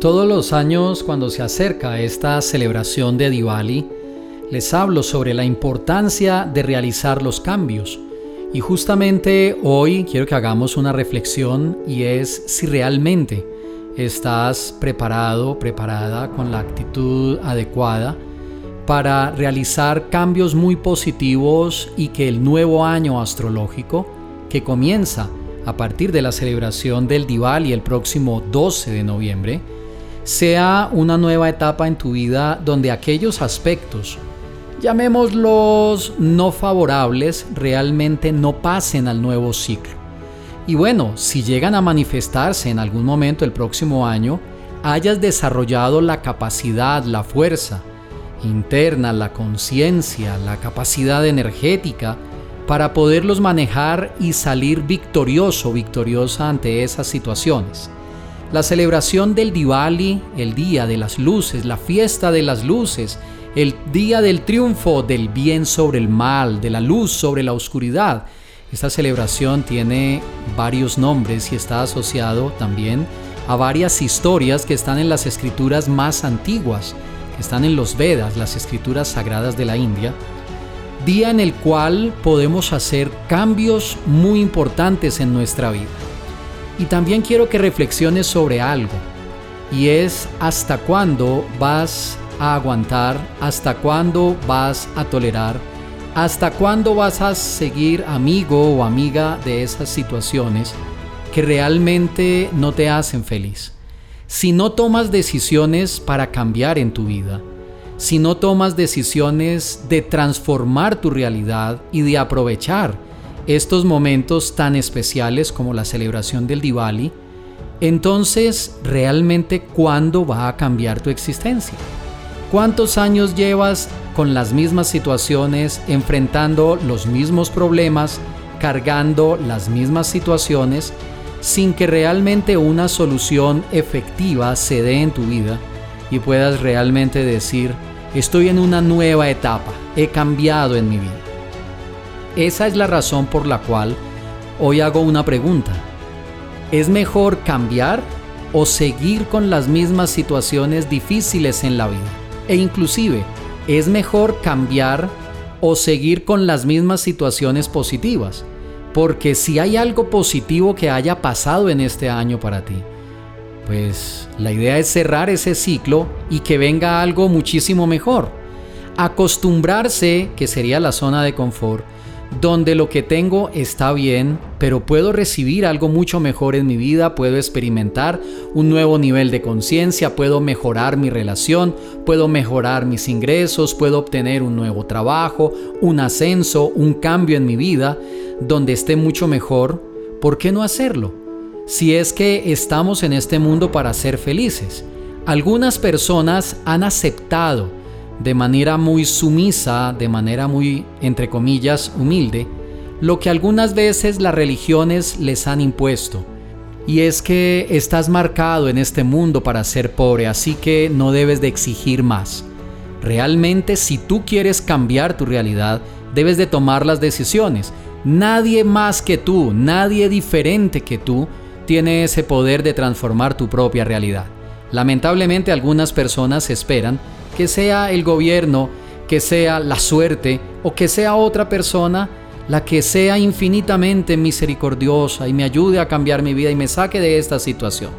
Todos los años cuando se acerca esta celebración de Diwali, les hablo sobre la importancia de realizar los cambios. Y justamente hoy quiero que hagamos una reflexión y es si realmente estás preparado, preparada con la actitud adecuada para realizar cambios muy positivos y que el nuevo año astrológico que comienza a partir de la celebración del Diwali el próximo 12 de noviembre sea una nueva etapa en tu vida donde aquellos aspectos, llamémoslos no favorables, realmente no pasen al nuevo ciclo. Y bueno, si llegan a manifestarse en algún momento el próximo año, hayas desarrollado la capacidad, la fuerza interna, la conciencia, la capacidad energética para poderlos manejar y salir victorioso, victoriosa ante esas situaciones. La celebración del Diwali, el día de las luces, la fiesta de las luces, el día del triunfo del bien sobre el mal, de la luz sobre la oscuridad. Esta celebración tiene varios nombres y está asociado también a varias historias que están en las escrituras más antiguas, que están en los Vedas, las escrituras sagradas de la India. Día en el cual podemos hacer cambios muy importantes en nuestra vida. Y también quiero que reflexiones sobre algo. Y es hasta cuándo vas a aguantar, hasta cuándo vas a tolerar, hasta cuándo vas a seguir amigo o amiga de esas situaciones que realmente no te hacen feliz. Si no tomas decisiones para cambiar en tu vida, si no tomas decisiones de transformar tu realidad y de aprovechar estos momentos tan especiales como la celebración del Diwali, entonces realmente ¿cuándo va a cambiar tu existencia? ¿Cuántos años llevas con las mismas situaciones, enfrentando los mismos problemas, cargando las mismas situaciones, sin que realmente una solución efectiva se dé en tu vida y puedas realmente decir, estoy en una nueva etapa, he cambiado en mi vida? Esa es la razón por la cual hoy hago una pregunta. ¿Es mejor cambiar o seguir con las mismas situaciones difíciles en la vida? E inclusive, ¿es mejor cambiar o seguir con las mismas situaciones positivas? Porque si hay algo positivo que haya pasado en este año para ti, pues la idea es cerrar ese ciclo y que venga algo muchísimo mejor. Acostumbrarse, que sería la zona de confort, donde lo que tengo está bien, pero puedo recibir algo mucho mejor en mi vida, puedo experimentar un nuevo nivel de conciencia, puedo mejorar mi relación, puedo mejorar mis ingresos, puedo obtener un nuevo trabajo, un ascenso, un cambio en mi vida, donde esté mucho mejor, ¿por qué no hacerlo? Si es que estamos en este mundo para ser felices. Algunas personas han aceptado de manera muy sumisa, de manera muy, entre comillas, humilde, lo que algunas veces las religiones les han impuesto. Y es que estás marcado en este mundo para ser pobre, así que no debes de exigir más. Realmente si tú quieres cambiar tu realidad, debes de tomar las decisiones. Nadie más que tú, nadie diferente que tú, tiene ese poder de transformar tu propia realidad. Lamentablemente algunas personas esperan que sea el gobierno, que sea la suerte o que sea otra persona la que sea infinitamente misericordiosa y me ayude a cambiar mi vida y me saque de esta situación.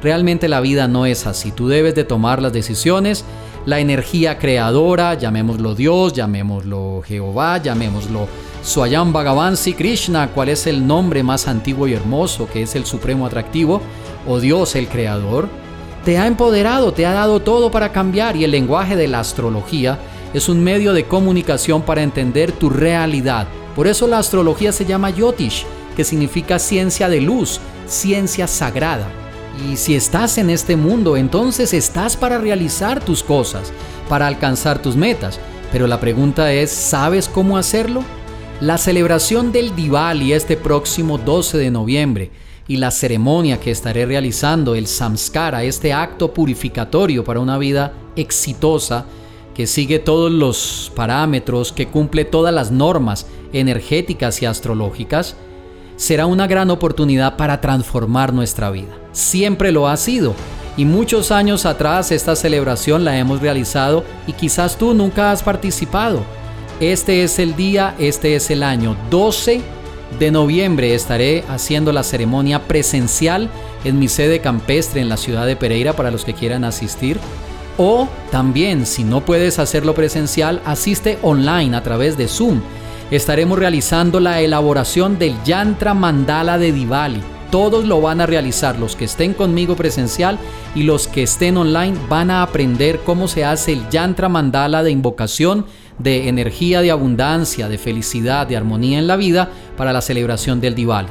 Realmente la vida no es así. Tú debes de tomar las decisiones. La energía creadora, llamémoslo Dios, llamémoslo Jehová, llamémoslo Swayam Bhagavan Sri Krishna, cuál es el nombre más antiguo y hermoso, que es el supremo atractivo, o Dios el creador te ha empoderado, te ha dado todo para cambiar y el lenguaje de la astrología es un medio de comunicación para entender tu realidad. Por eso la astrología se llama Yotish, que significa ciencia de luz, ciencia sagrada. Y si estás en este mundo, entonces estás para realizar tus cosas, para alcanzar tus metas. Pero la pregunta es, ¿sabes cómo hacerlo? La celebración del Diwali este próximo 12 de noviembre y la ceremonia que estaré realizando, el samskara, este acto purificatorio para una vida exitosa, que sigue todos los parámetros, que cumple todas las normas energéticas y astrológicas, será una gran oportunidad para transformar nuestra vida. Siempre lo ha sido. Y muchos años atrás esta celebración la hemos realizado y quizás tú nunca has participado. Este es el día, este es el año 12 de noviembre estaré haciendo la ceremonia presencial en mi sede campestre en la ciudad de Pereira para los que quieran asistir. O también, si no puedes hacerlo presencial, asiste online a través de Zoom. Estaremos realizando la elaboración del Yantra Mandala de Diwali. Todos lo van a realizar, los que estén conmigo presencial y los que estén online van a aprender cómo se hace el Yantra Mandala de invocación de energía de abundancia, de felicidad, de armonía en la vida para la celebración del Diwali.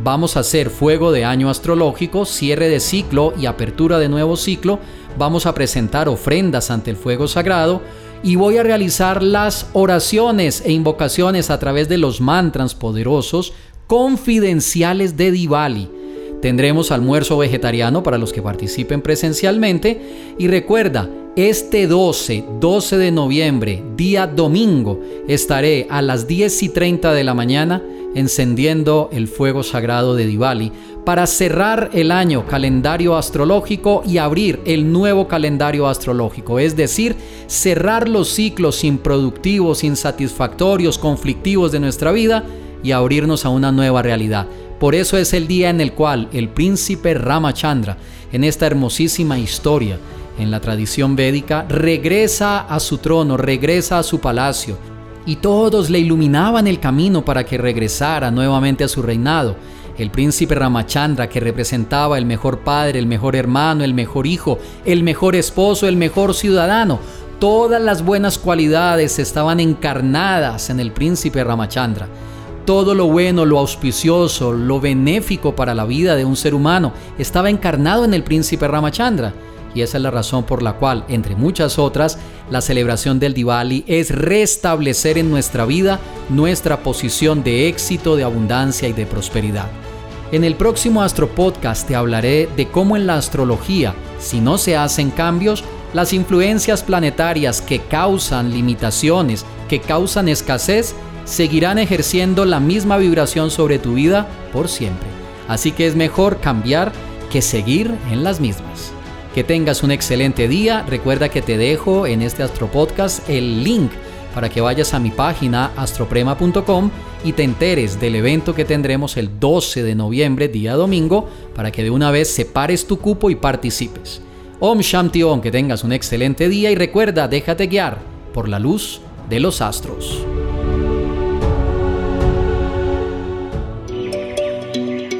Vamos a hacer fuego de año astrológico, cierre de ciclo y apertura de nuevo ciclo. Vamos a presentar ofrendas ante el fuego sagrado y voy a realizar las oraciones e invocaciones a través de los mantras poderosos confidenciales de Diwali. Tendremos almuerzo vegetariano para los que participen presencialmente y recuerda, este 12, 12 de noviembre, día domingo, estaré a las 10 y 30 de la mañana encendiendo el fuego sagrado de Diwali para cerrar el año calendario astrológico y abrir el nuevo calendario astrológico, es decir, cerrar los ciclos improductivos, insatisfactorios, conflictivos de nuestra vida y abrirnos a una nueva realidad. Por eso es el día en el cual el príncipe Ramachandra, en esta hermosísima historia, en la tradición védica, regresa a su trono, regresa a su palacio, y todos le iluminaban el camino para que regresara nuevamente a su reinado. El príncipe Ramachandra, que representaba el mejor padre, el mejor hermano, el mejor hijo, el mejor esposo, el mejor ciudadano, todas las buenas cualidades estaban encarnadas en el príncipe Ramachandra. Todo lo bueno, lo auspicioso, lo benéfico para la vida de un ser humano estaba encarnado en el príncipe Ramachandra y esa es la razón por la cual, entre muchas otras, la celebración del Diwali es restablecer en nuestra vida nuestra posición de éxito, de abundancia y de prosperidad. En el próximo Astro Podcast te hablaré de cómo en la astrología, si no se hacen cambios, las influencias planetarias que causan limitaciones, que causan escasez, seguirán ejerciendo la misma vibración sobre tu vida por siempre. Así que es mejor cambiar que seguir en las mismas. Que tengas un excelente día. Recuerda que te dejo en este Astro Podcast el link para que vayas a mi página astroprema.com y te enteres del evento que tendremos el 12 de noviembre, día domingo, para que de una vez separes tu cupo y participes. Om Shanti Om, que tengas un excelente día y recuerda, déjate guiar por la luz de los astros.